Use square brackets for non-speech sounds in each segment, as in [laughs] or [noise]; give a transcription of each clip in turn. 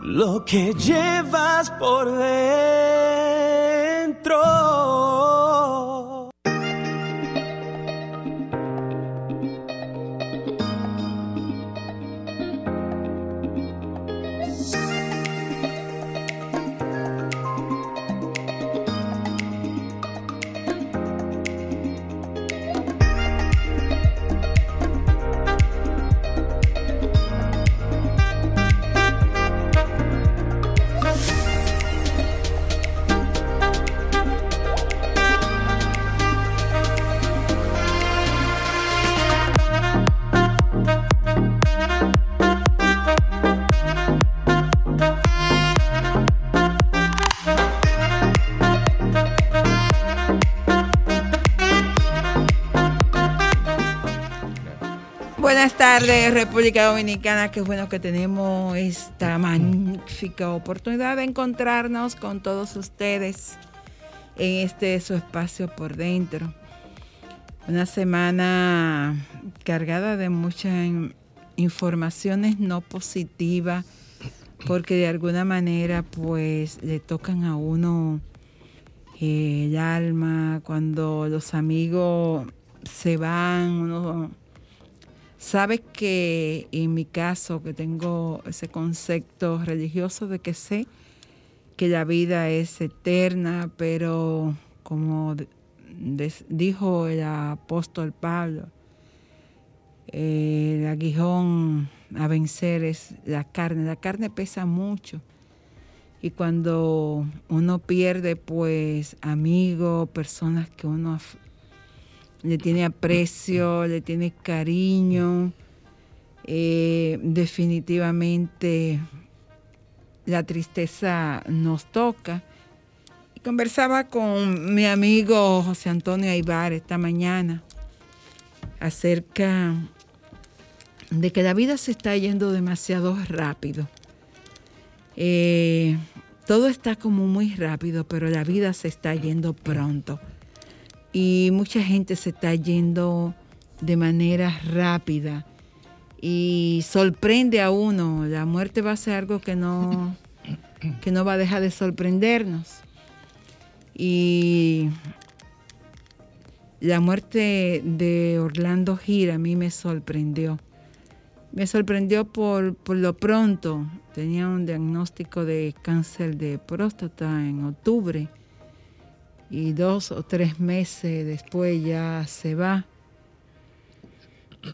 lo que llevas por dentro. Buenas tardes, República Dominicana. Qué bueno que tenemos esta magnífica oportunidad de encontrarnos con todos ustedes en este su espacio por dentro. Una semana cargada de muchas in- informaciones no positivas, porque de alguna manera, pues, le tocan a uno eh, el alma cuando los amigos se van, uno Sabes que en mi caso, que tengo ese concepto religioso de que sé que la vida es eterna, pero como dijo el apóstol Pablo, el aguijón a vencer es la carne. La carne pesa mucho. Y cuando uno pierde, pues, amigos, personas que uno le tiene aprecio, le tiene cariño. eh, definitivamente la tristeza nos toca. Conversaba con mi amigo José Antonio Aybar esta mañana acerca de que la vida se está yendo demasiado rápido. Eh, todo está como muy rápido, pero la vida se está yendo pronto y mucha gente se está yendo de manera rápida y sorprende a uno. La muerte va a ser algo que no, [coughs] que no va a dejar de sorprendernos. Y la muerte de Orlando Gira a mí me sorprendió. Me sorprendió por, por lo pronto. Tenía un diagnóstico de cáncer de próstata en octubre y dos o tres meses después ya se va.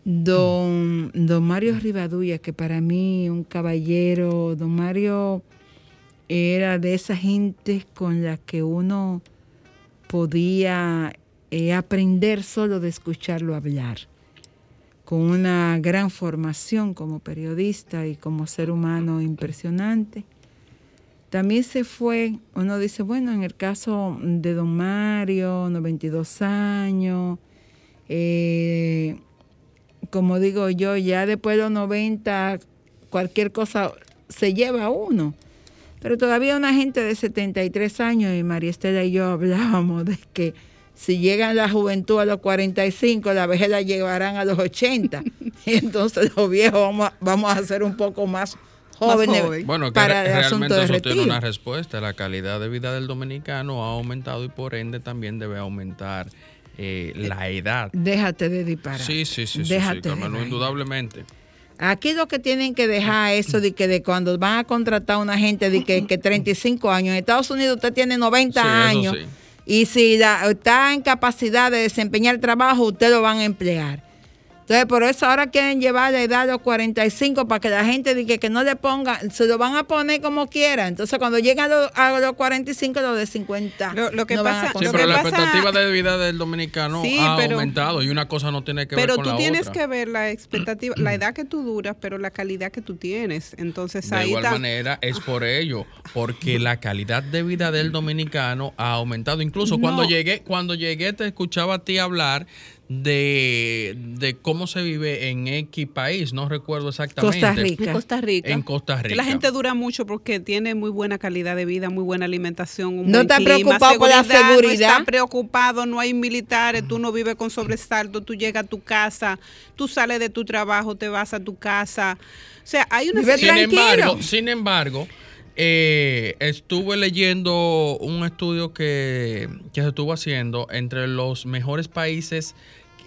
Don, don Mario Rivadulla, que para mí un caballero, don Mario era de esa gente con la que uno podía eh, aprender solo de escucharlo hablar, con una gran formación como periodista y como ser humano impresionante. También se fue, uno dice, bueno, en el caso de don Mario, 92 años, eh, como digo yo, ya después de los 90, cualquier cosa se lleva a uno. Pero todavía una gente de 73 años, y María Estela y yo hablábamos de que si llegan la juventud a los 45, la vejez la llevarán a los 80. y [laughs] entonces los viejos vamos a, vamos a ser un poco más Bueno, que para el asunto realmente de eso tiene una respuesta. La calidad de vida del dominicano ha aumentado y por ende también debe aumentar eh, la edad. Déjate de disparar. Sí, sí, sí, sí, sí, Déjate de Carmelo, vaina. indudablemente. Aquí lo que tienen que dejar eso de que de cuando van a contratar a una gente de que, que 35 años. En Estados Unidos usted tiene 90 Sí, eso años. sí. Y si la- está en capacidad de desempeñar el trabajo, usted lo van a emplear. Entonces, por eso ahora quieren llevar la edad a los 45 para que la gente diga que no le ponga, se lo van a poner como quiera. Entonces, cuando llegan a los, a los 45, los de 50. Lo, que no pasa, Sí, lo pero que la pasa- expectativa de vida del dominicano Sí, ha pero- aumentado y una cosa no tiene que pero ver con tú la tienes otra. que ver la expectativa, la edad que tú duras, pero la calidad que tú tienes. Entonces De ahí igual está- manera es por ello, porque la calidad de vida del dominicano ha aumentado. Incluso cuando llegué, cuando llegué te escuchaba a ti hablar de, de cómo se vive en X país, no recuerdo exactamente. Costa Rica. En Costa Rica. En Costa Rica. la gente dura mucho porque tiene muy buena calidad de vida, muy buena alimentación, un No está preocupado por la No seguridad. está preocupado, no hay militares, tú no vives con sobresalto, tú llegas a tu casa, tú sales de tu trabajo, te vas a tu casa. O sea, hay una Sin tranquilo. embargo, sin embargo, eh, estuve leyendo un estudio que, que se estuvo haciendo entre los mejores países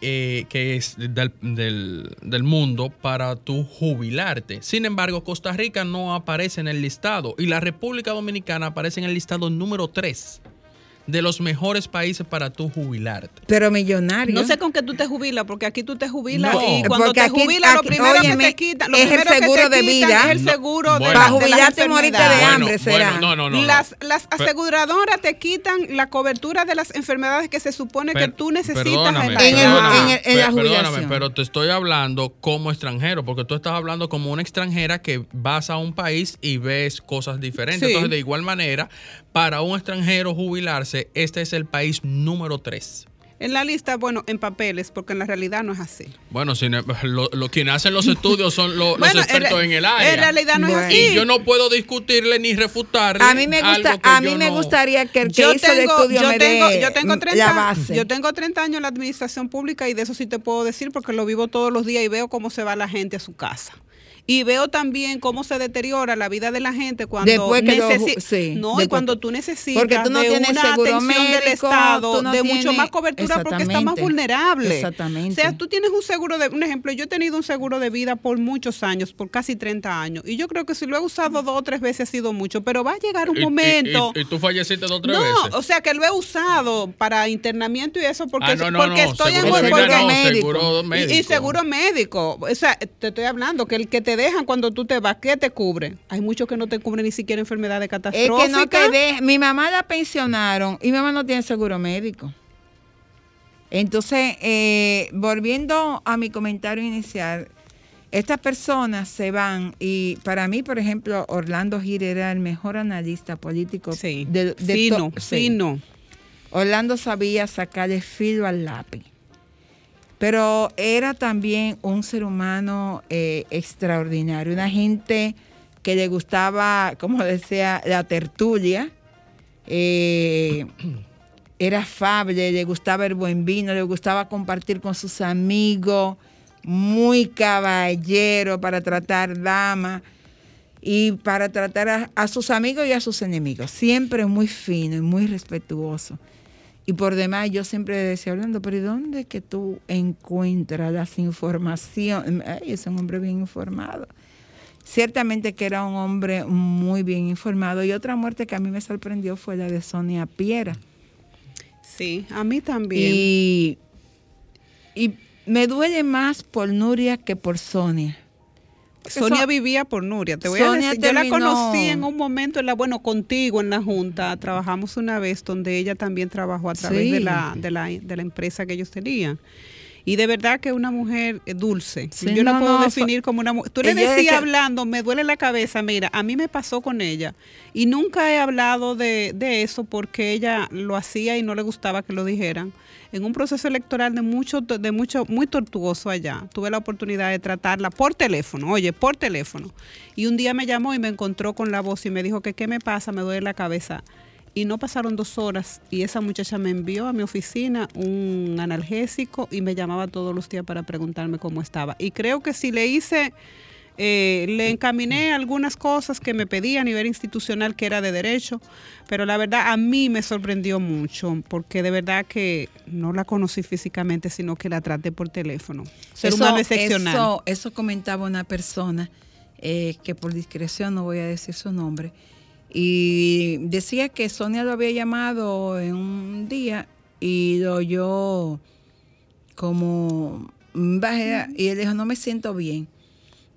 eh, que es del, del- mundo para tu jubilarte. Sin embargo, Costa Rica no aparece en el listado y la República Dominicana aparece en el listado número 3 de los mejores países para tu jubilarte. Pero millonario. No sé con qué tú te jubilas, porque aquí tú te jubilas No, y cuando porque te aquí- jubilas, lo primero que te quitan, lo es el seguro te de vida. es el No, seguro de, bueno. la- Para jubilarte y morirte de hambre será. no, no, no. Las, aseguradoras te quitan la cobertura de las enfermedades que se supone que tú necesitas perdóname, en la el- perdóname, en el- en la per- perdóname, jubilación. pero te estoy hablando como extranjero, porque tú estás hablando como una extranjera que vas a un país y ves cosas diferentes. Sí. Entonces, de igual manera, para un extranjero jubilarse, este es el país número 3. En la lista, bueno, en papeles, porque en la realidad no es así. Bueno, si no- lo, lo- quienes hacen los estudios son lo- los Bueno, expertos re- en, el área. En realidad no Bueno. es así. y yo no puedo discutirle ni refutarle. A mí me gusta, algo que a mí yo me no- gustaría que el que yo hizo el estudio yo me tengo, dé yo tengo la 30, base. yo tengo 30 años en la administración pública y de eso sí te puedo decir porque lo vivo todos los días y veo cómo se va la gente a su casa. Y veo también cómo se deteriora la vida de la gente cuando Después que lo- necesi- sí, no, y cuando tú necesitas Porque tú no de tienes una seguro atención del Estado, no de mucho tienes- más cobertura porque está más vulnerable. Exactamente. O sea, tú tienes un seguro de, un ejemplo, yo he tenido un seguro de vida por muchos años, por casi 30 años, y yo creo que si lo he usado dos o tres veces ha sido mucho, pero va a llegar un Y- momento... Y, y tú falleciste dos o tres No, veces. o sea que lo he usado para internamiento y eso porque, Ah, no, no, porque no, estoy en un no, médico. seguro y, médico. y seguro médico. O sea, te estoy hablando que el que te dejan cuando tú te vas, ¿qué te cubre? Hay muchos que no te cubren ni siquiera enfermedades Es catastróficas. que no te de, mi mamá la pensionaron y mi mamá no tiene seguro médico. Entonces, eh, volviendo a mi comentario inicial, estas personas se van y para mí, por ejemplo, Orlando Gil era el mejor analista político. Sí, de- de fino, to- sí. fino. Orlando sabía sacarle filo al lápiz. Pero era también un ser humano eh, extraordinario, una gente que le gustaba, como decía, la tertulia. eh, era afable, le gustaba el buen vino, le gustaba compartir con sus amigos, muy caballero para tratar damas y para tratar a, a sus amigos y a sus enemigos. Siempre muy fino y muy respetuoso. Y por demás, yo siempre decía, Orlando, pero ¿y dónde que tú encuentras las informaciones? Ay, es un hombre bien informado. Ciertamente que era un hombre muy bien informado. Y otra muerte que a mí me sorprendió fue la de Sonia Piera. Sí, a mí también. Y, y me duele más por Nuria que por Sonia. Sonia so- vivía por Nuria. Te voy Sonia a decir, yo la conocí en un momento, en la, bueno, contigo en la Junta. Trabajamos una vez donde ella también trabajó a través Sí. de, la, de, la, de la empresa que ellos tenían. Y de verdad que una mujer eh, dulce. Sí, yo la no, puedo no, definir como una mujer. Tú le decías decía- hablando, me duele la cabeza. Mira, a mí me pasó con ella. Y nunca he hablado de, de eso porque ella lo hacía y no le gustaba que lo dijeran. En un proceso electoral de mucho, de mucho, muy tortuoso allá, tuve la oportunidad de tratarla por teléfono, oye, por teléfono. Y un día me llamó y me encontró con la voz y me dijo que qué me pasa, me duele la cabeza. Y no pasaron dos horas y esa muchacha me envió a mi oficina un analgésico y me llamaba todos los días para preguntarme cómo estaba. Y creo que si le hice, eh, le encaminé algunas cosas que me pedía a nivel institucional que era de derecho, pero la verdad a mí me sorprendió mucho porque de verdad que no la conocí físicamente, sino que la traté por teléfono. Ser humano excepcional. Eso, eso comentaba una persona eh, que por discreción no voy a decir su nombre. Y decía que Sonia lo había llamado en un día y lo oyó como bajé y él dijo, no me siento bien.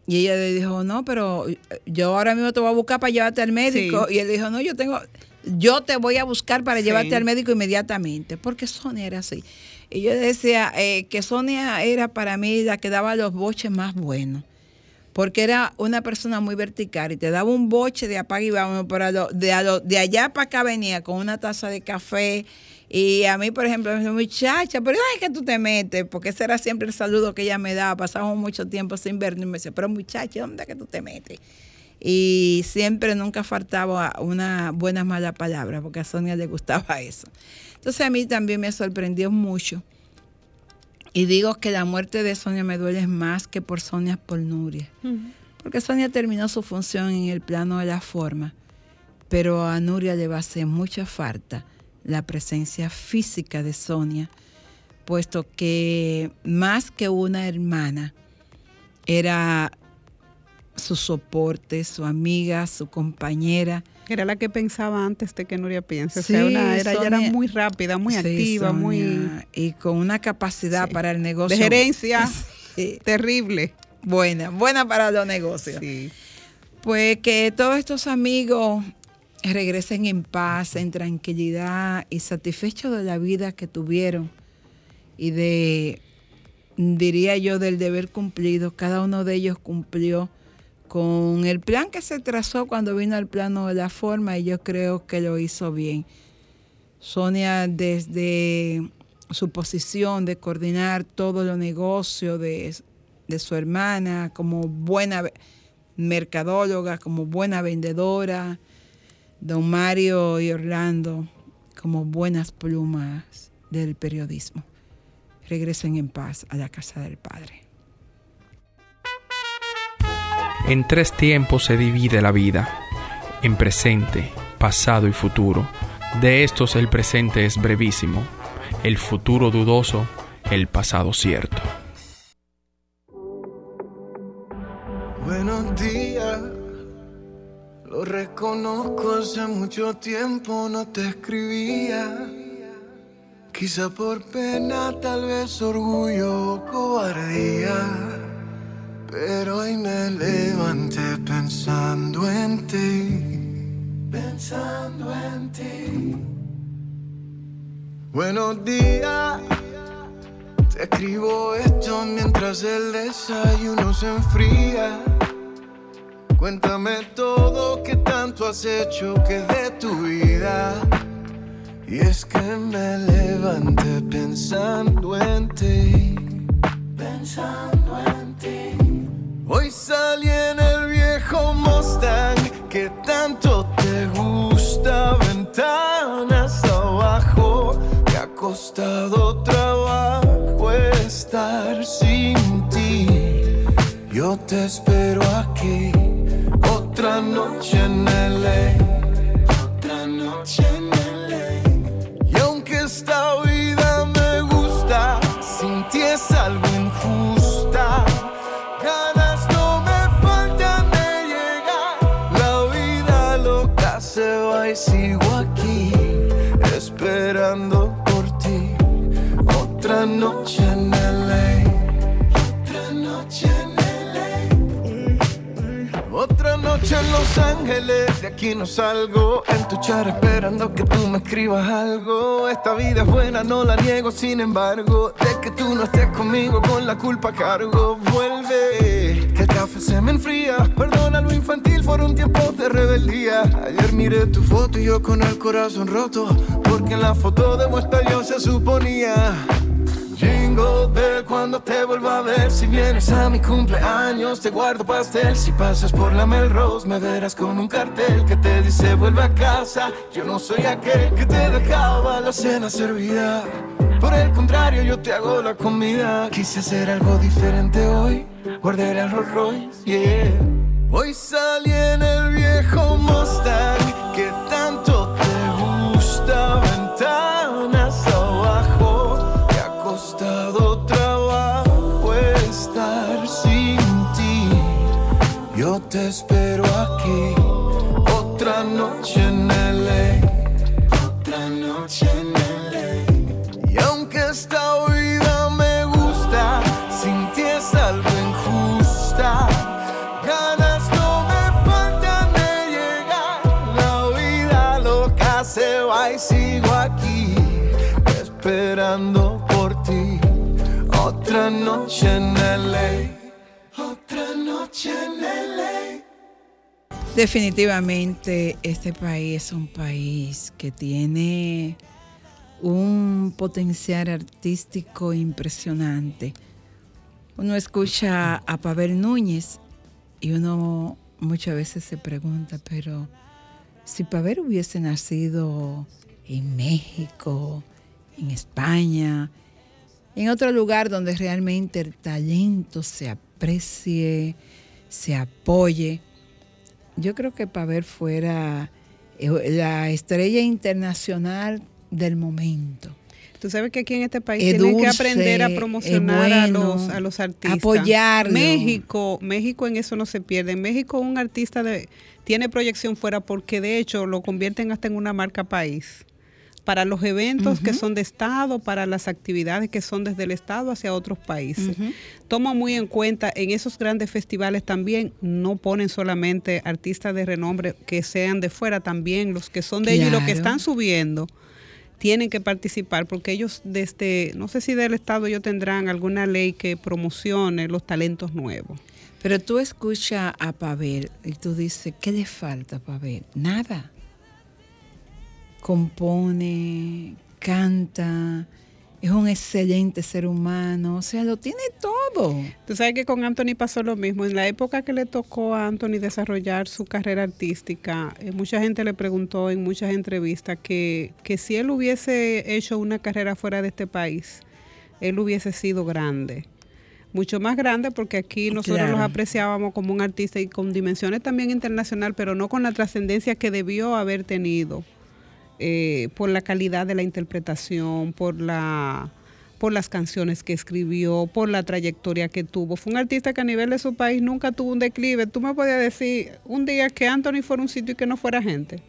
Y ella le dijo, no, pero yo ahora mismo te voy a buscar para llevarte al médico. Sí. Y él dijo, no, yo tengo, yo te voy a buscar para Sí. llevarte al médico inmediatamente, porque Sonia era así. Y yo decía eh, que Sonia era para mí la que daba los boches más buenos, porque era una persona muy vertical y te daba un boche de apague y vámonos, pero de allá para acá venía con una taza de café Y a mí, por ejemplo, me dice, muchacha, pero ¿dónde es que tú te metes? Porque ese era siempre el saludo que ella me daba. Pasamos mucho tiempo sin vernos y me dice, pero muchacha, ¿dónde es que tú te metes? Y siempre nunca faltaba una buena mala palabra, porque a Sonia le gustaba eso. Entonces a mí también me sorprendió mucho. Y digo que la muerte de Sonia me duele más que por Sonia por Nuria. Porque Sonia terminó su función en el plano de la forma, pero a Nuria le va a hacer mucha falta la presencia física de Sonia, puesto que más que una hermana, era su soporte, su amiga, su compañera. Era la que pensaba antes de que Nuria piense. era, ella era muy rápida, muy activa, muy... Y con una capacidad para el negocio. De gerencia [laughs] terrible. Buena, buena para los negocios. Pues que todos estos amigos regresen en paz, en tranquilidad y satisfechos de la vida que tuvieron y de, diría yo, del deber cumplido. Cada uno de ellos cumplió con el plan que se trazó cuando vino al plano de la forma y yo creo que lo hizo bien. Sonia desde su posición de coordinar todo los negocios de, de su hermana como buena mercadóloga, como buena vendedora, don Mario y Orlando como buenas plumas del periodismo. Regresen en paz a la casa del Padre. En tres tiempos se divide la vida, en presente, pasado y futuro. De estos el presente es brevísimo, el futuro dudoso, el pasado cierto. Mucho tiempo no te escribía. Quizá por pena, tal vez orgullo o cobardía. Pero hoy me levanté pensando en ti. Pensando en ti. Buenos días. Te escribo esto mientras el desayuno se enfría. Cuéntame todo que tanto has hecho que de tu vida. Y es que me levanté pensando en ti. Pensando en ti. Hoy salí en el viejo Mustang que tanto te gusta. Ventanas abajo. Me ha costado trabajo estar sin. Yo te espero aquí otra noche en LA, otra noche en LA. Y aunque vida Ángeles, de aquí no salgo. En tu char esperando que tú me escribas algo. Esta vida es buena, no la niego, sin embargo. De que tú no estés conmigo, con la culpa cargo. Vuelve, que el café se me enfría. Perdona lo infantil, fueron tiempos de rebeldía. Ayer miré tu foto y yo con el corazón roto. Porque en la foto de muestra yo se suponía. Jingle Bell cuando te vuelva a ver. Si vienes a mi cumpleaños te guardo pastel. Si pasas por la Melrose me verás con un cartel Que te dice vuelve a casa Yo no soy aquel que te dejaba la cena servida. Por el contrario yo te hago la comida. Quise hacer algo diferente hoy. Guardé el Rolls Royce, yeah. Hoy salí en el viejo Mustang espero aquí. Otra noche en LA. Otra noche en LA. Y aunque esta vida me gusta, sin ti es algo injusta. Ganas no me faltan de llegar. La vida loca se va y sigo aquí esperando por ti. Otra noche en LA. Otra noche en LA. Definitivamente este país es un país que tiene un potencial artístico impresionante. Uno escucha a Pavel Núñez y uno muchas veces se pregunta, pero si Pavel hubiese nacido en México, en España, en otro lugar donde realmente el talento se aprecie, se apoye, yo creo que Pavel fuera eh, la estrella internacional del momento. Tú sabes que aquí en este país tienen que aprender a promocionar a, los, a los artistas. Apoyarlo. México, México en eso no se pierde. En México un artista de, tiene proyección fuera porque de hecho lo convierten hasta en una marca país. Para los eventos que son de Estado, para las actividades que son desde el Estado hacia otros países. Toma muy en cuenta, en esos grandes festivales también no ponen solamente artistas de renombre que sean de fuera, también los que son de ellos y los que están subiendo tienen que participar porque ellos desde, no sé si del Estado ellos tendrán alguna ley que promocione los talentos nuevos. Pero tú escuchas a Pavel y tú dices, ¿qué le falta a Pavel? Nada. Compone, canta, es un excelente ser humano, o sea, lo tiene todo. Tú sabes que con Anthony pasó lo mismo. En la época que le tocó a Anthony desarrollar su carrera artística, eh, mucha gente le preguntó en muchas entrevistas que, que si él hubiese hecho una carrera fuera de este país, él hubiese sido grande. Mucho más grande porque aquí nosotros los apreciábamos como un artista y con dimensiones también internacional, pero no con la trascendencia que debió haber tenido eh, por la calidad de la interpretación, por la por las canciones que escribió, por la trayectoria que tuvo. Fue un artista que a nivel de su país nunca tuvo un declive. Tú me podías decir un día que Anthony fuera un sitio y que no fuera gente.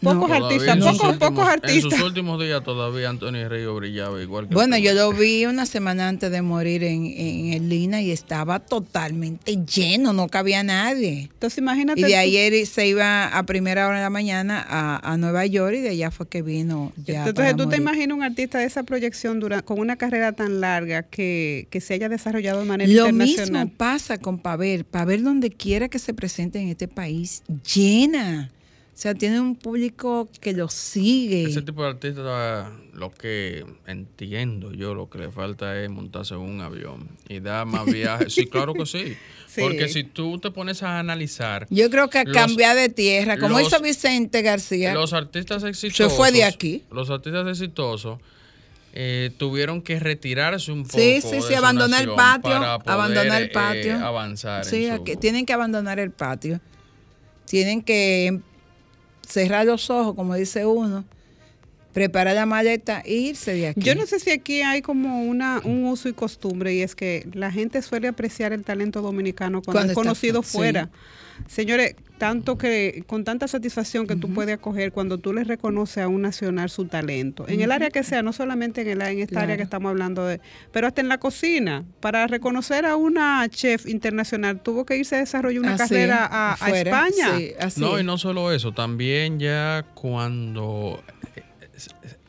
Pocos artistas, pocos, pocos artistas. En sus últimos días todavía Antonio Río brillaba igual que Bueno, yo lo vi una semana antes de morir en, en el Lina y estaba totalmente lleno, no cabía nadie. Entonces imagínate. Y de ayer se iba a primera hora de la mañana a, a Nueva York y de allá fue que vino ya. Entonces tú te imaginas un artista de esa proyección con una carrera tan larga que, que se haya desarrollado de manera lo internacional. Lo mismo pasa con Pavel. Pavel donde quiera que se presente en este país, llena. O sea, tiene un público que lo sigue. Ese tipo de artista, lo que entiendo yo, lo que le falta es montarse en un avión y dar más [laughs] viajes. sí, claro que sí. Porque si tú te pones a analizar. Yo creo que cambiar de tierra, como hizo Vicente García. Los artistas exitosos. Se fue de aquí. Los artistas exitosos. Eh, tuvieron que retirarse un poco. Sí, sí, sí, abandonar el patio. abandonar el patio. Eh, avanzar. Sí, tienen que abandonar el patio. Tienen que cerrar los ojos, como dice uno, preparar la maleta e irse de aquí. Yo no sé si aquí hay como una, un uso y costumbre y es que la gente suele apreciar el talento dominicano cuando, es conocido fuera. Señores, tanto que con tanta satisfacción que tú puedes acoger cuando tú le reconoces a un nacional su talento, en el área que sea, no solamente en, el, en esta área que estamos hablando de, pero hasta en la cocina, para reconocer a una chef internacional tuvo que irse a desarrollar una carrera a, España. no, y no solo eso, también ya cuando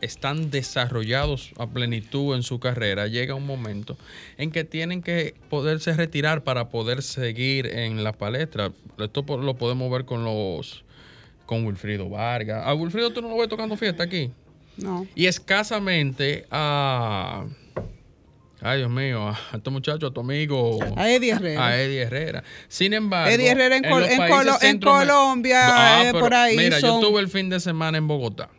están desarrollados a plenitud en su carrera, llega un momento en que tienen que poderse retirar para poder seguir en la palestra. Esto lo podemos ver con los con Wilfrido Vargas. A Wilfrido tú no lo ves tocando fiesta aquí. No. Y escasamente a Ay, Dios mío, a este muchacho, a tu amigo. A Eddie Herrera. A Eddie Herrera. Sin embargo. Eddie Herrera en, Colombia, ah, eh, por ahí. Mira, yo estuve el fin de semana en Bogotá.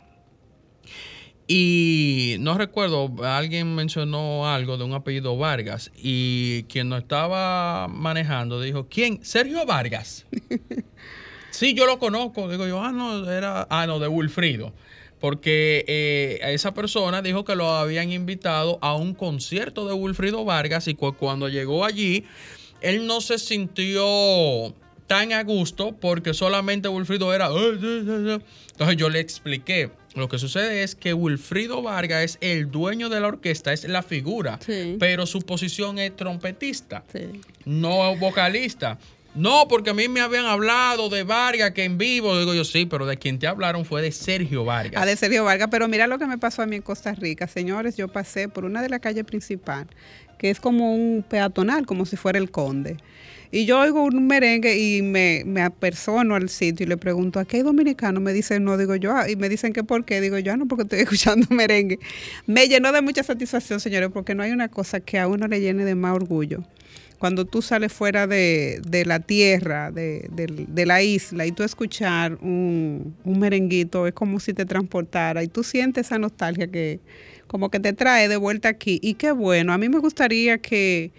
Y no recuerdo, alguien mencionó algo de un apellido Vargas y quien nos estaba manejando dijo, ¿quién? Sergio Vargas. [laughs] sí, yo lo conozco. Digo yo, ah, no, era, ah, no, de Wilfrido. Porque eh, esa persona dijo que lo habían invitado a un concierto de Wilfrido Vargas y cuando llegó allí, él no se sintió tan a gusto porque solamente Wilfrido era... Entonces yo le expliqué, lo que sucede es que Wilfrido Vargas es el dueño de la orquesta, es la figura, pero su posición es trompetista, no vocalista. No, porque a mí me habían hablado de Vargas que en vivo, digo yo sí, pero de quien te hablaron fue de Sergio Vargas. Ah, de Sergio Vargas, pero mira lo que me pasó a mí en Costa Rica. Señores, yo pasé por una de las calles principal, que es como un peatonal, como si fuera el conde. Y yo oigo un merengue y me, me apersono al sitio y le pregunto, ¿a qué dominicano? Me dicen, no, digo yo, ah", y me dicen que por qué, digo yo, ah, no, porque estoy [laughs] escuchando merengue. Me llenó de mucha satisfacción, señores, porque no hay una cosa que a uno le llene de más orgullo. Cuando tú sales fuera de, de la tierra, de, de- de la isla, y tú escuchar un, un merenguito, es como si te transportara, y tú sientes esa nostalgia que como que te trae de vuelta aquí. Y qué bueno, a mí me gustaría que,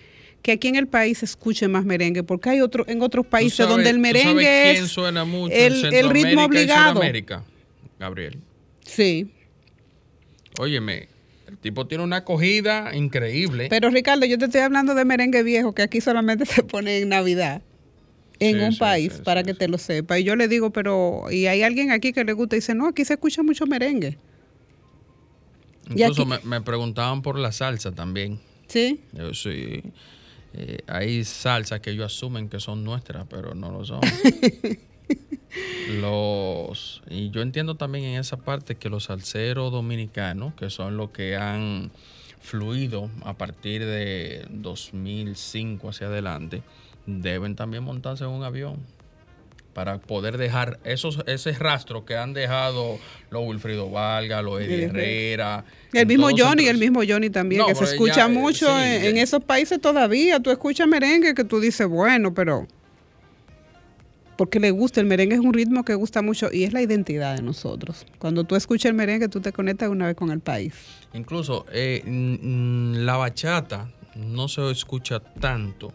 que aquí en el país se escuche más merengue, porque hay otro, en otros países ¿Tú sabes- donde el merengue es suena mucho el- en el ritmo obligado. Sudamérica? Gabriel. Sí. Óyeme, el tipo tiene una acogida increíble. Pero Ricardo, yo te estoy hablando de merengue viejo que aquí solamente [laughs] se pone en Navidad. En Sí, un sí, país, sí, para que te lo sepa. Y yo le digo, pero, y hay alguien aquí que le gusta y dice, no, aquí se escucha mucho merengue. y Incluso aquí- me, me preguntaban por la salsa también. ¿Sí? Yo sí. Eh, hay salsas que ellos asumen que son nuestras, pero no lo son. [laughs] los y yo entiendo también en esa parte que los salseros dominicanos, que son los que han fluido a partir de 2005 hacia adelante, deben también montarse en un avión para poder dejar esos ese rastro que han dejado los Wilfrido Vargas, los Eddie. Herrera. El mismo Johnny, el mismo Johnny también, No, que se escucha ya, eh, mucho sí, en, esos países todavía. Tú escuchas merengue que tú dices, bueno, pero... Porque le gusta, el merengue es un ritmo que gusta mucho y es la identidad de nosotros. Cuando tú escuchas el merengue, tú te conectas una vez con el país. Incluso eh, la bachata no se escucha tanto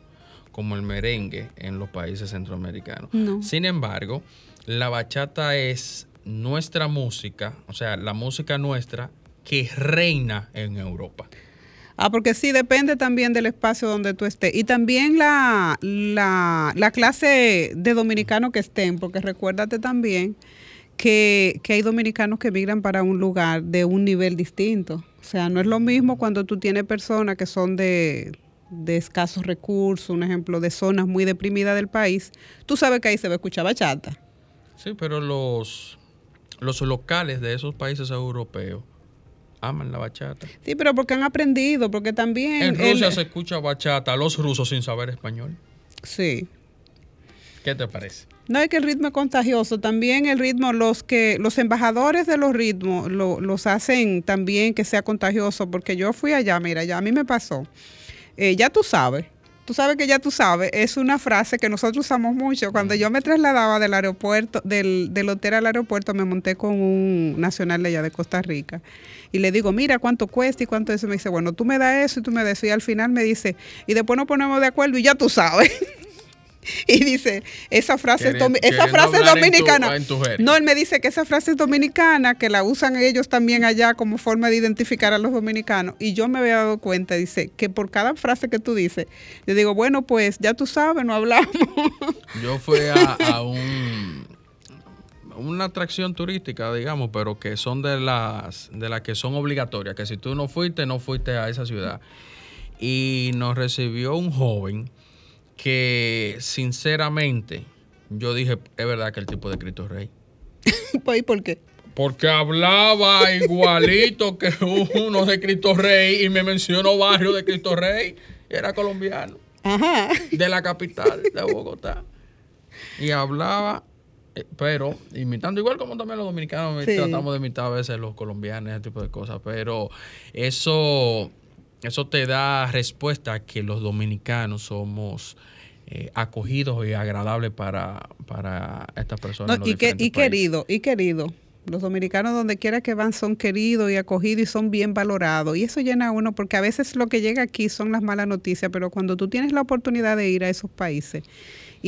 como el merengue en los países centroamericanos. No. Sin embargo, la bachata es nuestra música, o sea, la música nuestra que reina en Europa. Ah, porque sí, depende también del espacio donde tú estés. Y también la, la, la clase de dominicanos que estén, porque recuérdate también que, que hay dominicanos que migran para un lugar de un nivel distinto. O sea, no es lo mismo cuando tú tienes personas que son de, de escasos recursos, un ejemplo, de zonas muy deprimidas del país. Tú sabes que ahí se va a escuchar bachata. Sí, pero los, los locales de esos países europeos aman la bachata. Sí, pero porque han aprendido, porque también... En Rusia el- se escucha bachata a los rusos sin saber español. Sí. ¿Qué te parece? No es que el ritmo es contagioso, también el ritmo, los que los embajadores de los ritmos lo- los hacen también que sea contagioso, porque yo fui allá, mira, ya a mí me pasó. Eh, ya tú sabes, tú sabes que ya tú sabes, es una frase que nosotros usamos mucho. Cuando yo me trasladaba del aeropuerto, del, del hotel al aeropuerto, me monté con un nacional de allá de Costa Rica. Y le digo, mira, ¿cuánto cuesta y cuánto es eso? Me dice, bueno, tú me das eso y tú me das eso. Y al final me dice, y después nos ponemos de acuerdo y ya tú sabes. [laughs] [laughs] Y dice, esa frase, es esa frase es hablar en tu- dominicana. en tu jerga. no, él me dice que esa frase es dominicana, que la usan ellos también allá como forma de identificar a los dominicanos. Y yo me había dado cuenta, dice, que por cada frase que tú dices, yo digo, bueno, pues ya tú sabes, no hablamos. [laughs] Yo fui a, a un una atracción turística, digamos, pero que son de las de las que son obligatorias, que si tú no fuiste, no fuiste a esa ciudad. Y nos recibió un joven que sinceramente yo dije, es verdad que el tipo de Cristo Rey. [laughs] pues, ¿y por qué? Porque hablaba igualito que uno de Cristo Rey y me mencionó barrio de Cristo Rey. Era colombiano Ajá. de la capital de Bogotá. Y hablaba, eh, pero imitando igual como también los dominicanos Sí. tratamos de imitar a veces los colombianos, ese tipo de cosas. Pero eso, eso te da respuesta a que los dominicanos somos eh, acogidos y agradables para, para estas personas. No, y, que, y querido, y querido. Los dominicanos donde quiera que van son queridos y acogidos y son bien valorados. Y eso llena a uno porque a veces lo que llega aquí son las malas noticias, pero cuando tú tienes la oportunidad de ir a esos países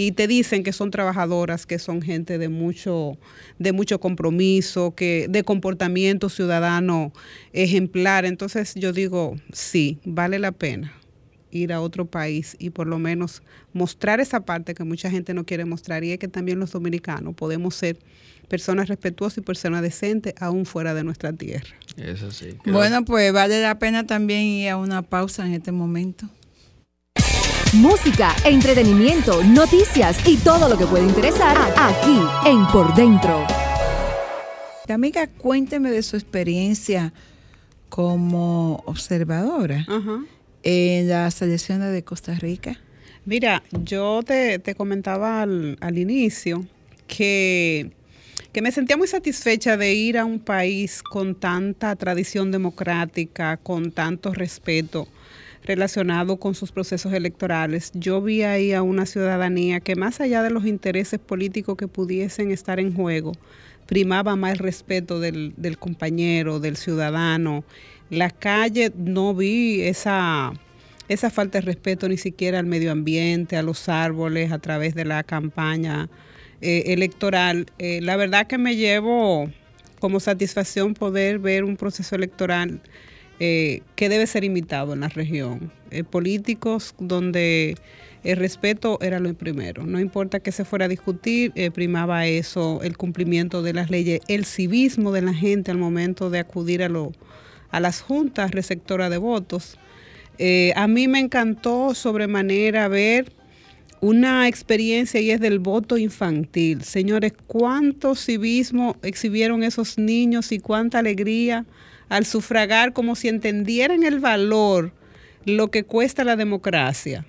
y te dicen que son trabajadoras, que son gente de mucho, de mucho compromiso, que de comportamiento ciudadano ejemplar, entonces yo digo, sí, vale la pena ir a otro país y por lo menos mostrar esa parte que mucha gente no quiere mostrar y es que también los dominicanos podemos ser personas respetuosas y personas decentes aún fuera de nuestra tierra. Eso sí. Bueno, pues vale la pena también ir a una pausa en este momento. Música, entretenimiento, noticias y todo lo que puede interesar aquí en Por Dentro. Amiga, cuénteme de su experiencia como observadora en las selecciones de Costa Rica. Mira, yo te, comentaba al, inicio que, que, me sentía muy satisfecha de ir a un país con tanta tradición democrática, con tanto respeto relacionado con sus procesos electorales. Yo vi ahí a una ciudadanía que más allá de los intereses políticos que pudiesen estar en juego, primaba más el respeto del, compañero, del ciudadano. La calle no vi esa esa falta de respeto ni siquiera al medio ambiente, a los árboles, a través de la campaña eh, electoral. Eh, la verdad que me llevo como satisfacción poder ver un proceso electoral eh, que debe ser imitado en la región. políticos donde el respeto era lo primero. No importa que se fuera a discutir, primaba eso, el cumplimiento de las leyes, el civismo de la gente al momento de acudir a, lo, a las juntas receptoras de votos. Eh, a mí me encantó sobremanera ver una experiencia y es del voto infantil. Señores, cuánto civismo exhibieron esos niños y cuánta alegría al sufragar como si entendieran el valor, lo que cuesta la democracia.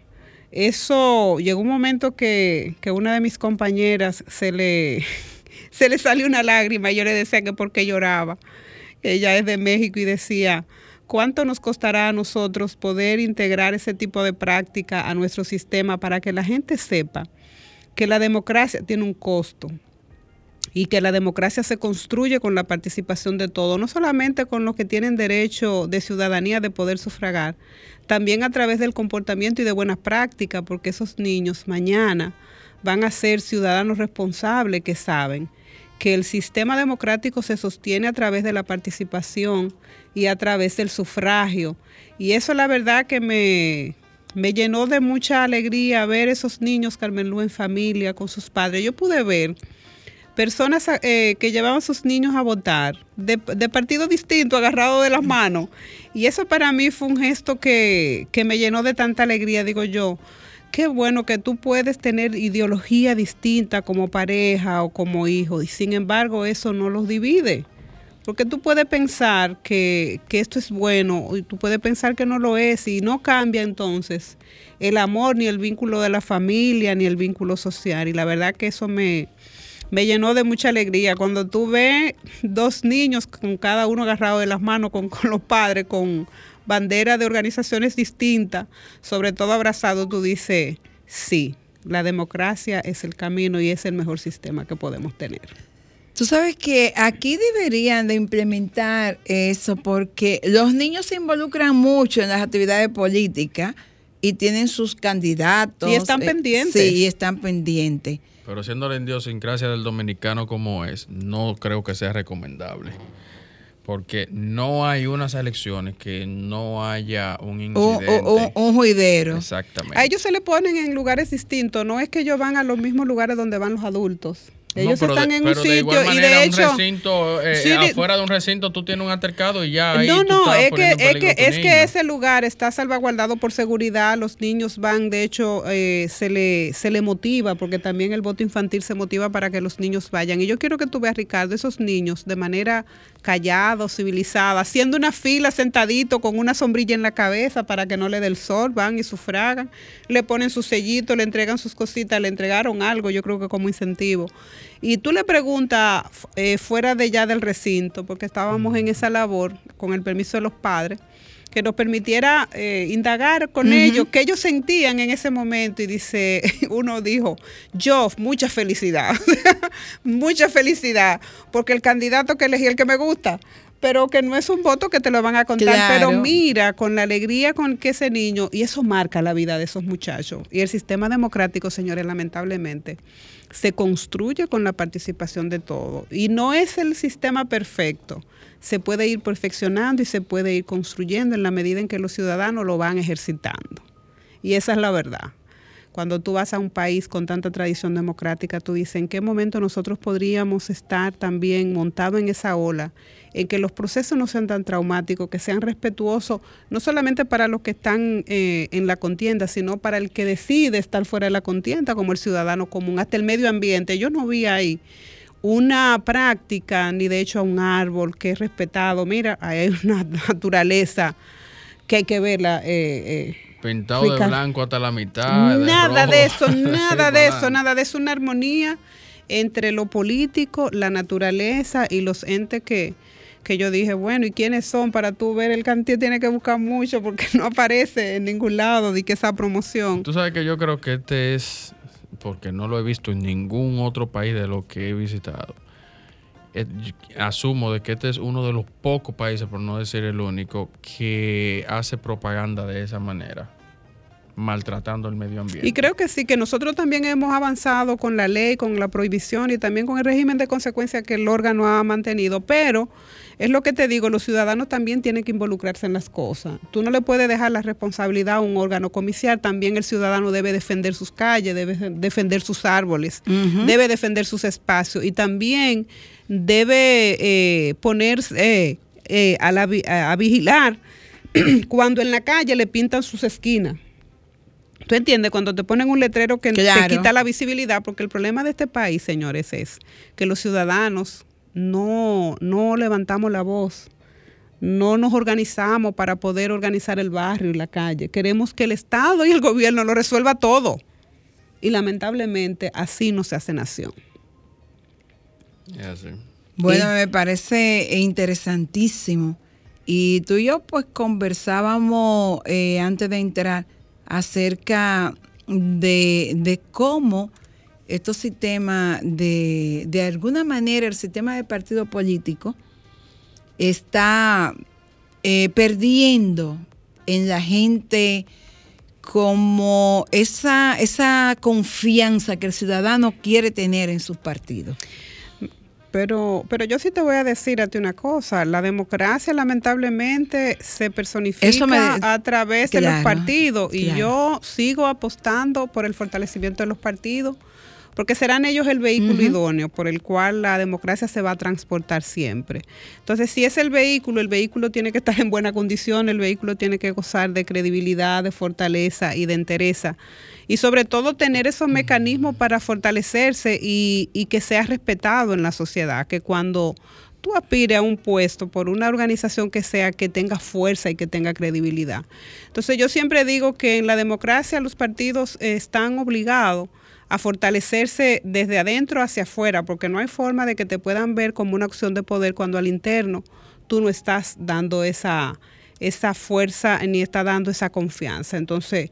Eso llegó un momento que, que una de mis compañeras se le, [laughs] se le salió una lágrima y yo le decía que porque lloraba. Ella es de México y decía, ¿Cuánto nos costará a nosotros poder integrar ese tipo de práctica a nuestro sistema para que la gente sepa que la democracia tiene un costo y que la democracia se construye con la participación de todos, no solamente con los que tienen derecho de ciudadanía de poder sufragar, también a través del comportamiento y de buenas prácticas, porque esos niños mañana van a ser ciudadanos responsables que saben que el sistema democrático se sostiene a través de la participación y a través del sufragio. Y eso la verdad que me, me llenó de mucha alegría ver esos niños, Carmen Lú, en familia, con sus padres. Yo pude ver personas eh, que llevaban sus niños a votar de, de partidos distintos, agarrados de las manos. Y eso para mí fue un gesto que, que me llenó de tanta alegría, digo yo qué bueno que tú puedes tener ideología distinta como pareja o como hijo y sin embargo eso no los divide. Porque tú puedes pensar que, esto es bueno y tú puedes pensar que no lo es y no cambia entonces el amor ni el vínculo de la familia ni el vínculo social. Y la verdad que eso me, me llenó de mucha alegría. Cuando tú ves dos niños con cada uno agarrado de las manos con, con los padres, con bandera de organizaciones distintas, sobre todo abrazado, tú dices, sí, la democracia es el camino y es el mejor sistema que podemos tener. Tú sabes que aquí deberían de implementar eso porque los niños se involucran mucho en las actividades políticas y tienen sus candidatos. Y están eh, pendientes. Sí, y están pendientes. Pero siendo la idiosincrasia del dominicano como es, no creo que sea recomendable porque no hay unas elecciones que no haya un incidente. O, un juidero. Exactamente. A ellos se le ponen en lugares distintos, no es que ellos van a los mismos lugares donde van los adultos. Ellos están en un sitio y de hecho, un recinto, eh, afuera de un recinto tú tienes un altercado y ya. Ahí no, no, es que es que es que ese lugar está salvaguardado por seguridad. Los niños van, de hecho, eh, se le se le motiva porque también el voto infantil se motiva para que los niños vayan. Y yo quiero que tú veas, Ricardo, esos niños de manera callada, civilizada, haciendo una fila sentadito con una sombrilla en la cabeza para que no le dé el sol, van y sufragan, le ponen su sellito, le entregan sus cositas, le entregaron algo, yo creo que como incentivo. Y tú le preguntas eh, fuera de ya del recinto, porque estábamos en esa labor con el permiso de los padres, que nos permitiera eh, indagar con ellos qué ellos sentían en ese momento. Y dice, [laughs] uno dijo, yo, mucha felicidad, [laughs] mucha felicidad, porque el candidato que elegí el que me gusta, pero que no es un voto que te lo van a contar, pero mira con la alegría con que ese niño, y eso marca la vida de esos muchachos. Y el sistema democrático, señores, lamentablemente, se construye con la participación de todos. Y no es el sistema perfecto. Se puede ir perfeccionando y se puede ir construyendo en la medida en que los ciudadanos lo van ejercitando. Y esa es la verdad. Cuando tú vas a un país con tanta tradición democrática, tú dices, ¿en qué momento nosotros podríamos estar también montados en esa ola en que los procesos no sean tan traumáticos, que sean respetuosos, no solamente para los que están eh, en la contienda, sino para el que decide estar fuera de la contienda, como el ciudadano común, hasta el medio ambiente. Yo no vi ahí una práctica, ni de hecho a un árbol que es respetado. Mira, hay una [laughs] naturaleza que hay que verla. Eh, eh, Pintado de blanco hasta la mitad. [laughs] Nada de eso, nada de eso, nada de eso. Una armonía entre lo político, la naturaleza y los entes que, que yo dije, bueno, ¿y quiénes son? Para tú ver el cantidad tiene que buscar mucho porque [laughs] no aparece en ningún lado de que esa promoción. Tú sabes que yo creo que este es, porque no lo he visto en ningún otro país de lo que he visitado. Eh, Asumo de que este es uno de los pocos países, por no decir el único, que hace propaganda de esa manera, maltratando el medio ambiente. Y creo que sí, que nosotros también hemos avanzado con la ley, con la prohibición y también con el régimen de consecuencias que el órgano ha mantenido, pero es lo que te digo, los ciudadanos también tienen que involucrarse en las cosas. Tú no le puedes dejar la responsabilidad a un órgano comicial, también el ciudadano debe defender sus calles, debe defender sus árboles, debe defender sus espacios y también debe eh, ponerse eh, eh, a, la vi- a- a vigilar [clears throat] cuando en la calle le pintan sus esquinas. ¿Tú entiendes? Cuando te ponen un letrero que Claro. te quita la visibilidad, porque el problema de este país, señores, es que los ciudadanos no, no levantamos la voz, no nos organizamos para poder organizar el barrio y la calle. Queremos que el Estado y el gobierno lo resuelva todo. Y lamentablemente así no se hace nación. Bueno, me parece interesantísimo. Y tú y yo pues conversábamos eh, antes de entrar acerca de, de cómo estos sistemas, de, de alguna manera el sistema de partido político está eh, perdiendo en la gente como esa, esa confianza que el ciudadano quiere tener en sus partidos. Pero, pero yo sí te voy a decir a ti una cosa, la democracia lamentablemente se personifica Eso me- a través de los partidos y claro. yo sigo apostando por el fortalecimiento de los partidos porque serán ellos el vehículo idóneo por el cual la democracia se va a transportar siempre. Entonces, si es el vehículo, el vehículo tiene que estar en buena condición, el vehículo tiene que gozar de credibilidad, de fortaleza y de entereza. Y sobre todo tener esos mecanismos para fortalecerse y, y que sea respetado en la sociedad, que cuando tú aspires a un puesto por una organización que sea que tenga fuerza y que tenga credibilidad. Entonces yo siempre digo que en la democracia los partidos eh, están obligados a fortalecerse desde adentro hacia afuera, porque no hay forma de que te puedan ver como una opción de poder cuando al interno tú no estás dando esa, esa fuerza ni estás dando esa confianza. Entonces,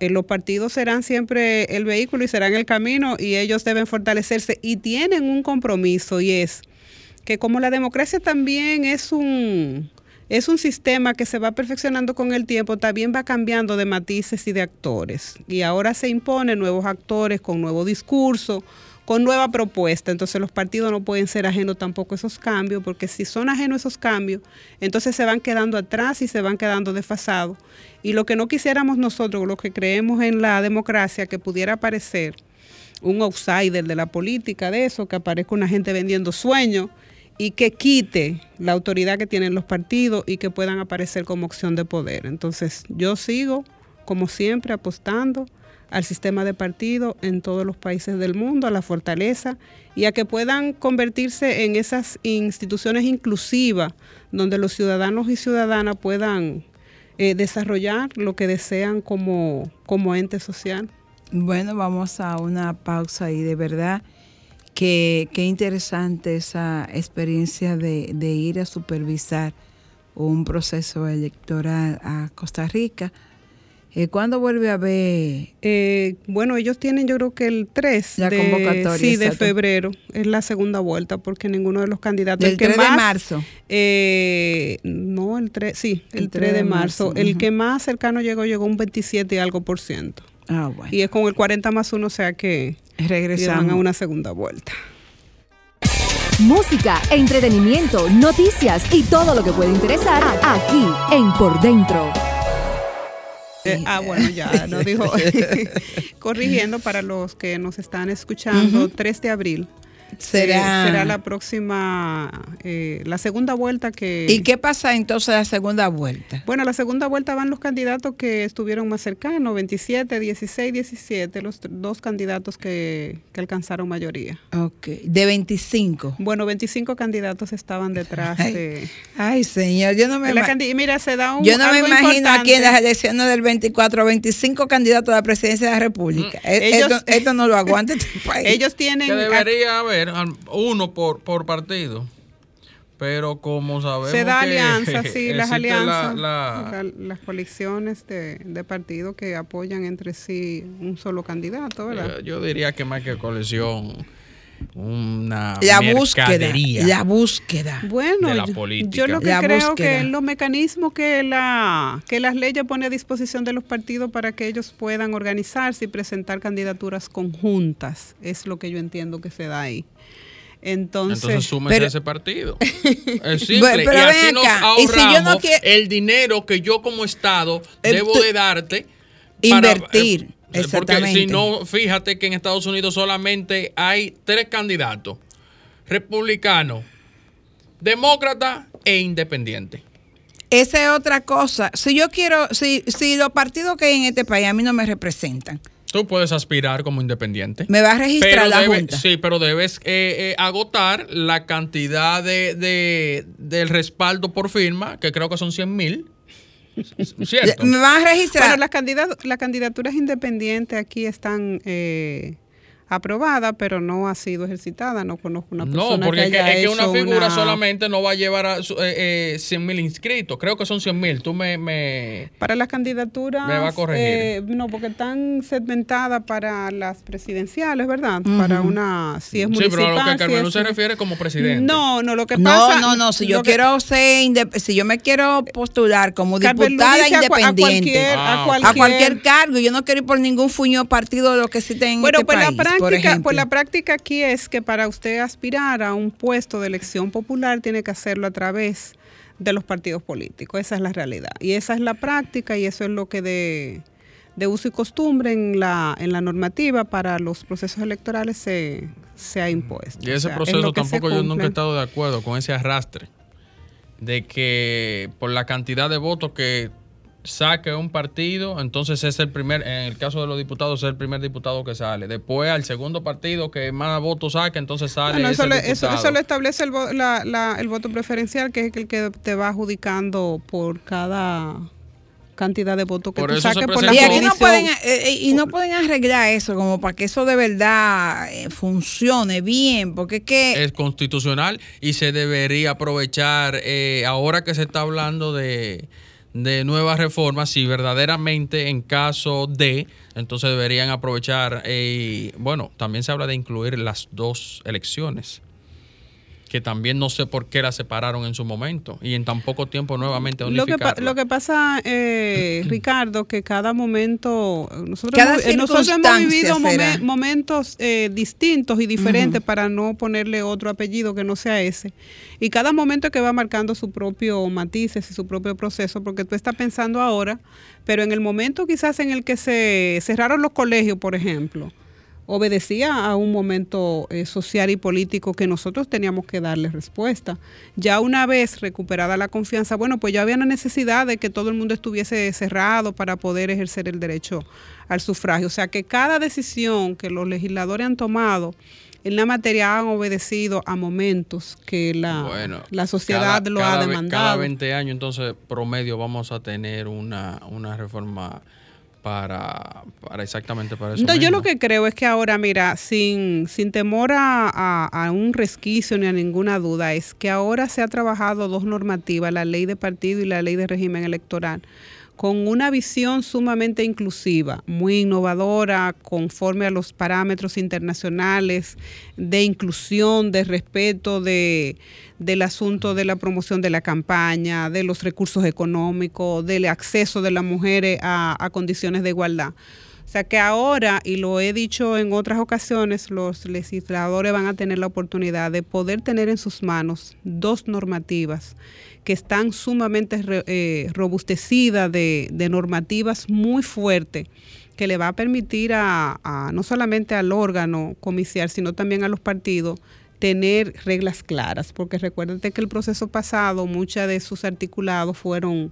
eh, los partidos serán siempre el vehículo y serán el camino y ellos deben fortalecerse y tienen un compromiso y es que como la democracia también es un es un sistema que se va perfeccionando con el tiempo, también va cambiando de matices y de actores. Y ahora se imponen nuevos actores con nuevo discurso, con nueva propuesta. Entonces los partidos no pueden ser ajenos tampoco a esos cambios, porque si son ajenos a esos cambios, entonces se van quedando atrás y se van quedando desfasados. Y lo que no quisiéramos nosotros, lo que creemos en la democracia, que pudiera aparecer un outsider de la política, de eso, que aparezca una gente vendiendo sueños y que quite la autoridad que tienen los partidos y que puedan aparecer como opción de poder. Entonces, yo sigo, como siempre, apostando al sistema de partido en todos los países del mundo, a la fortaleza y a que puedan convertirse en esas instituciones inclusivas donde los ciudadanos y ciudadanas puedan eh, desarrollar lo que desean como, como ente social. Bueno, vamos a una pausa y de verdad que qué interesante esa experiencia de, de ir a supervisar un proceso electoral a Costa Rica. Eh, ¿Cuándo vuelve a ver? Eh, bueno, ellos tienen yo creo que el 3 La de, convocatoria, sí, de febrero es la segunda vuelta porque ninguno de los candidatos Del el que 3 de más- marzo. eh, no, el 3, sí, el, El 3 de marzo. El ujú. que más cercano llegó llegó un 27 y algo por ciento. Ah, bueno. Y es con el 40 más 1, o sea que Regresamos. a una segunda vuelta. Música, entretenimiento, noticias y todo lo que puede interesar aquí en Por Dentro. Eh, ah, bueno, ya [laughs] lo dijo. [laughs] Corrigiendo para los que nos están escuchando, 3 de abril Será. será la próxima, eh, la segunda vuelta que... ¿Y qué pasa entonces la segunda vuelta? Bueno, la segunda vuelta van los candidatos que estuvieron más cercanos, 27, 16, 17, los dos candidatos que, que alcanzaron mayoría. Ok, de 25. Bueno, 25 candidatos estaban detrás Ay, de... Ay, señor, yo no me la mira, se da un Yo no me imagino aquí en las importante. elecciones del 24, 25 candidatos a la presidencia de la República. E- ellos- esto, esto no lo aguanta este [laughs] país. Ellos tienen... Que debería haber uno por, por partido. Pero como sabemos Se da que alianza, sí, [laughs] las alianzas, la- la- las coaliciones de, de partidos que apoyan entre sí un solo candidato, ¿verdad? yo, yo diría que más que coalición, una la búsqueda, la búsqueda. Bueno, de la yo- política. yo lo que La creo búsqueda. que los mecanismos que la que las leyes pone a disposición de los partidos para que ellos puedan organizarse y presentar candidaturas conjuntas es lo que yo entiendo que se da ahí. Entonces, Entonces súmese pero- a ese partido. [laughs] Es simple. Pero y así ven nos acá, y si yo no quiero- el dinero que yo como Estado debo tú- de darte. Invertir, eh, Porque exactamente. si no, fíjate que en Estados Unidos solamente hay tres candidatos. Republicano, demócrata e independiente. Esa es otra cosa. Si yo quiero, si, si los partidos que hay en este país a mí no me representan, Tú puedes aspirar como independiente. me va a registrar la debe- Junta. Sí, pero debes eh, eh, agotar la cantidad de, de- del respaldo por firma, que creo que son 100 mil. [laughs] ¿Cierto? Me van a registrar. bueno, las, candidat- las candidaturas independientes aquí están eh, aprobadas, pero no ha sido ejercitada. No conozco una persona No, porque que es que, haya es que una figura una- solamente no va a llevar a su- eh, eh, 100 mil inscritos. Creo que son 100 mil. Tú me, me- Para las candidaturas. Me va a corregir. eh, no, porque están segmentadas para las presidenciales, ¿verdad? Para una. Si es Sí, municipal. pero a lo que si Carmen es- se refiere como presidente. No, no, lo que no, pasa. no, no. Si yo que- quiero ser, indep- si yo me quiero postular como diputada Luis, a cua- a independiente cualquier- Ah, a cualquier, a cualquier cargo, yo no quiero ir por ningún fuño partido de lo que existe en Bueno, este pues país. la práctica, pues la práctica aquí es que para usted aspirar a un puesto de elección popular tiene que hacerlo a través de los partidos políticos. Esa es la realidad. Y esa es la práctica y eso es lo que de, de uso y costumbre en la, en la normativa para los procesos electorales se, se ha impuesto. Y O ese sea, proceso tampoco yo nunca he estado de acuerdo con ese arrastre. De que por la cantidad de votos que saque un partido, entonces es el primer, en el caso de los diputados, es el primer diputado que sale. Después al segundo partido que más votos saque, entonces sale Bueno, eso, le- eso, eso lo establece el, vo- la- la- el voto preferencial, que es el que te va adjudicando por cada cantidad de votos que Por tú saques por la y aquí no pueden eh, eh, y no pueden arreglar eso como para que eso de verdad eh, funcione bien, porque es que es constitucional y se debería aprovechar eh, ahora que se está hablando de, de nuevas reformas, si verdaderamente en caso de, entonces deberían aprovechar, eh, bueno, también se habla de incluir las dos elecciones, que también no sé por qué las separaron en su momento y en tan poco tiempo nuevamente Lo que, lo que pasa, eh, [clears throat] Ricardo, que cada momento, nosotros, Cada hemos, eh, nosotros hemos vivido momen- momentos eh, distintos y diferentes para no ponerle otro apellido que no sea ese. Y cada momento que va marcando su propio matices y su propio proceso, porque tú estás pensando ahora, pero en el momento quizás en el que se cerraron los colegios, por ejemplo, obedecía a un momento eh, social y político que nosotros teníamos que darle respuesta. Ya una vez recuperada la confianza, bueno, pues ya había una necesidad de que todo el mundo estuviese cerrado para poder ejercer el derecho al sufragio. O sea que cada decisión que los legisladores han tomado en la materia han obedecido a momentos que la, Bueno, la sociedad cada- lo cada ha demandado. Cada 20 años, entonces, promedio, vamos a tener una, una reforma para, para exactamente para eso. No, yo lo que creo es que ahora, mira, sin, sin temor a, a- a un resquicio ni a ninguna duda, es que ahora se ha trabajado dos normativas, la ley de partido y la ley de régimen electoral, con una visión sumamente inclusiva, muy innovadora, conforme a los parámetros internacionales de inclusión, de respeto de, del asunto de la promoción de la campaña, de los recursos económicos, del acceso de las mujeres a, condiciones de igualdad. O sea que ahora, y lo he dicho en otras ocasiones, los legisladores van a tener la oportunidad de poder tener en sus manos dos normativas que están sumamente eh, robustecidas de, de normativas muy fuertes que le va a permitir a, a- no solamente al órgano comiciar, sino también a los partidos tener reglas claras, porque recuérdate que el proceso pasado, muchos de sus articulados fueron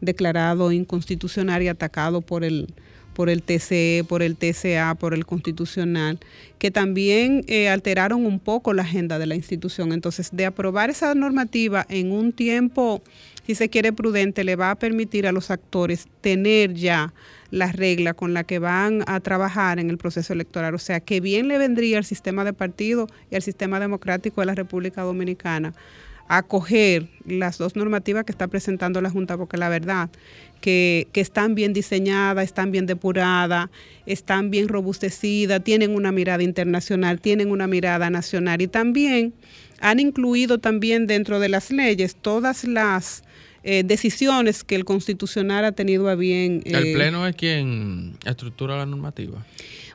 declarados inconstitucional y atacados por el, por el TCE, por el TCA, por el Constitucional, que también eh, alteraron un poco la agenda de la institución. Entonces, de aprobar esa normativa en un tiempo, si se quiere prudente, le va a permitir a los actores tener ya la regla con la que van a trabajar en el proceso electoral. O sea, que bien le vendría al sistema de partido y al sistema democrático de la República Dominicana acoger las dos normativas que está presentando la Junta, porque la verdad que, que, están bien diseñadas, están bien depuradas, están bien robustecidas, tienen una mirada internacional, tienen una mirada nacional y también han incluido también dentro de las leyes todas las eh, decisiones que el constitucional ha tenido a bien. ¿El eh, Pleno es quien estructura la normativa?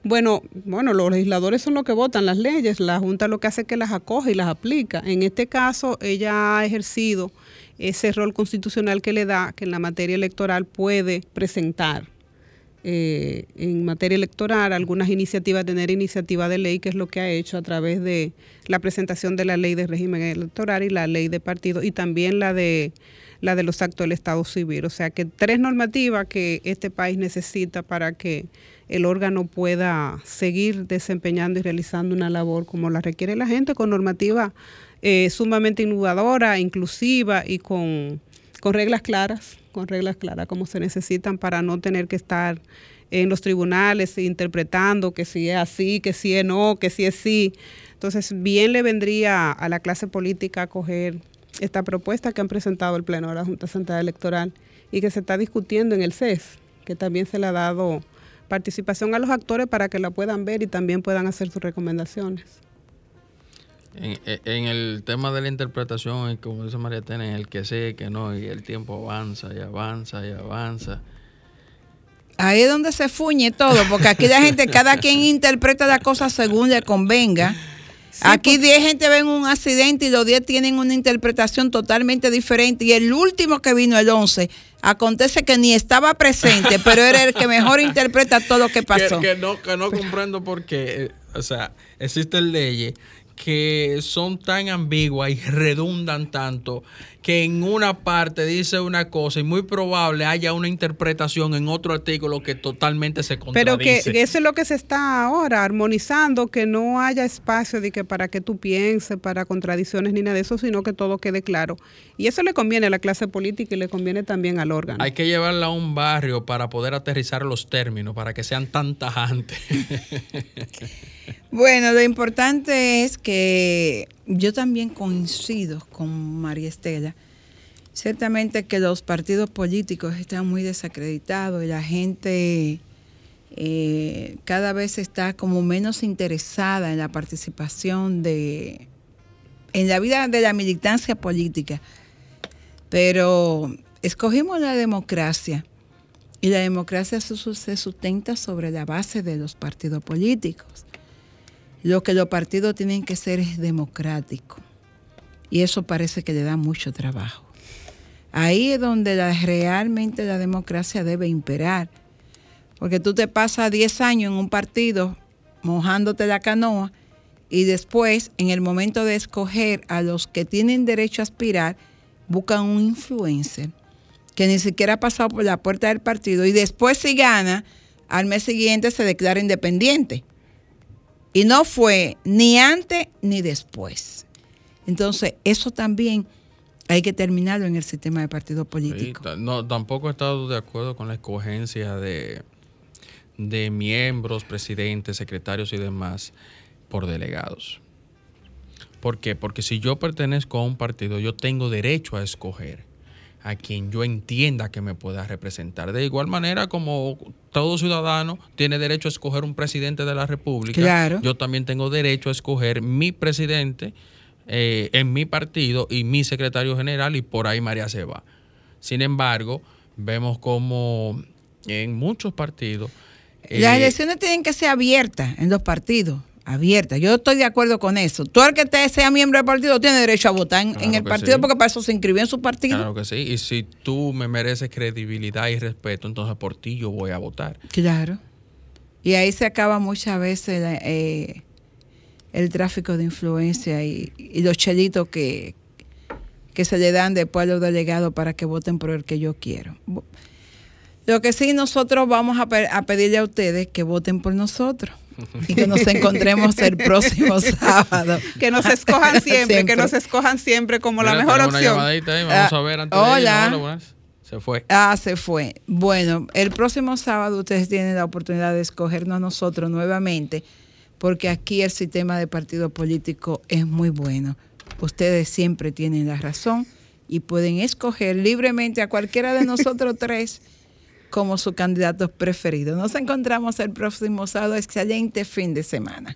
Bueno, bueno, los legisladores son los que votan las leyes, la Junta lo que hace es que las acoge y las aplica. En este caso, ella ha ejercido ese rol constitucional que le da, que en la materia electoral puede presentar eh, en materia electoral algunas iniciativas, tener iniciativa de ley, que es lo que ha hecho a través de la presentación de la ley de régimen electoral y la ley de partido y también la de la de los actos del Estado civil. O sea que tres normativas que este país necesita para que el órgano pueda seguir desempeñando y realizando una labor como la requiere la gente, con normativa eh, sumamente innovadora, inclusiva y con, con reglas claras, con reglas claras como se necesitan para no tener que estar en los tribunales interpretando que si es así, que si es no, que si es sí. Entonces, bien le vendría a la clase política acoger esta propuesta que han presentado el Pleno de la Junta Central Electoral y que se está discutiendo en el CES, que también se le ha dado participación a los actores para que la puedan ver y también puedan hacer sus recomendaciones. En, el tema de la interpretación, como dice María Tena, el que sé, que no, y el tiempo avanza y avanza y avanza. Ahí es donde se fuñe todo, porque aquí la gente, cada quien interpreta la cosa según le convenga. Aquí 10 gente ven un accidente y los 10 tienen una interpretación totalmente diferente. Y el último que vino, el 11, acontece que ni estaba presente, [laughs] pero era el que mejor interpreta todo lo que pasó. Que, no, que no comprendo por qué. Eh, o sea, existen leyes que son tan ambiguas y redundan tanto que en una parte dice una cosa y muy probable haya una interpretación en otro artículo que totalmente se contradice. Pero que, eso es lo que se está ahora armonizando, que no haya espacio de que para que tú pienses, para contradicciones ni nada de eso, sino que todo quede claro. Y eso le conviene a la clase política y le conviene también al órgano. Hay que llevarla a un barrio para poder aterrizar los términos, para que sean tan tajantes. [laughs] bueno, lo importante es que yo también coincido con María Estela Ciertamente que los partidos políticos están muy desacreditados y la gente eh, cada vez está como menos interesada en la participación de en la vida de la militancia política. Pero escogimos la democracia y la democracia se sustenta sobre la base de los partidos políticos. Lo que los partidos tienen que ser es democrático y eso parece que le da mucho trabajo. Ahí es donde realmente la democracia debe imperar. Porque tú te pasas 10 años en un partido mojándote la canoa y después, en el momento de escoger a los que tienen derecho a aspirar, buscan un influencer que ni siquiera ha pasado por la puerta del partido y después si gana, al mes siguiente se declara independiente. Y no fue ni antes ni después. Entonces, eso también hay que terminarlo en el sistema de partido político. no, tampoco he estado de acuerdo con la escogencia de, de miembros, presidentes, secretarios y demás por delegados. ¿Por qué? Porque si yo pertenezco a un partido, yo tengo derecho a escoger a quien yo entienda que me pueda representar. De igual manera como todo ciudadano tiene derecho a escoger un presidente de la República, yo también tengo derecho a escoger mi presidente eh, en mi partido y mi secretario general y por ahí María se va. Sin embargo, vemos como en muchos partidos... Las eh, elecciones tienen que ser abiertas en los partidos abiertas. Yo estoy de acuerdo con eso. Tú el que te sea miembro del partido tiene derecho a votar en, el partido porque para eso se inscribió en su partido. Claro que sí. Y si tú me mereces credibilidad y respeto, entonces por ti yo voy a votar. Claro. Y ahí se acaba muchas veces eh, el tráfico de influencia y, y los chelitos que, que se le dan después a los delegados para que voten por el que yo quiero. Lo que sí nosotros vamos a, pe- a pedirle a ustedes que voten por nosotros y que nos encontremos el próximo [laughs] sábado. Que nos escojan [laughs] siempre, que nos escojan siempre como la mejor opción. Ahí, vamos Ah, a ver antes de hola. hola. Se fue. Ah, se fue. Bueno, el próximo sábado ustedes tienen la oportunidad de escogernos a nosotros nuevamente, porque aquí el sistema de partido político es muy bueno. Ustedes siempre tienen la razón y pueden escoger libremente a cualquiera de nosotros [laughs] tres como su candidato preferido. Nos encontramos el próximo sábado. Excelente fin de semana.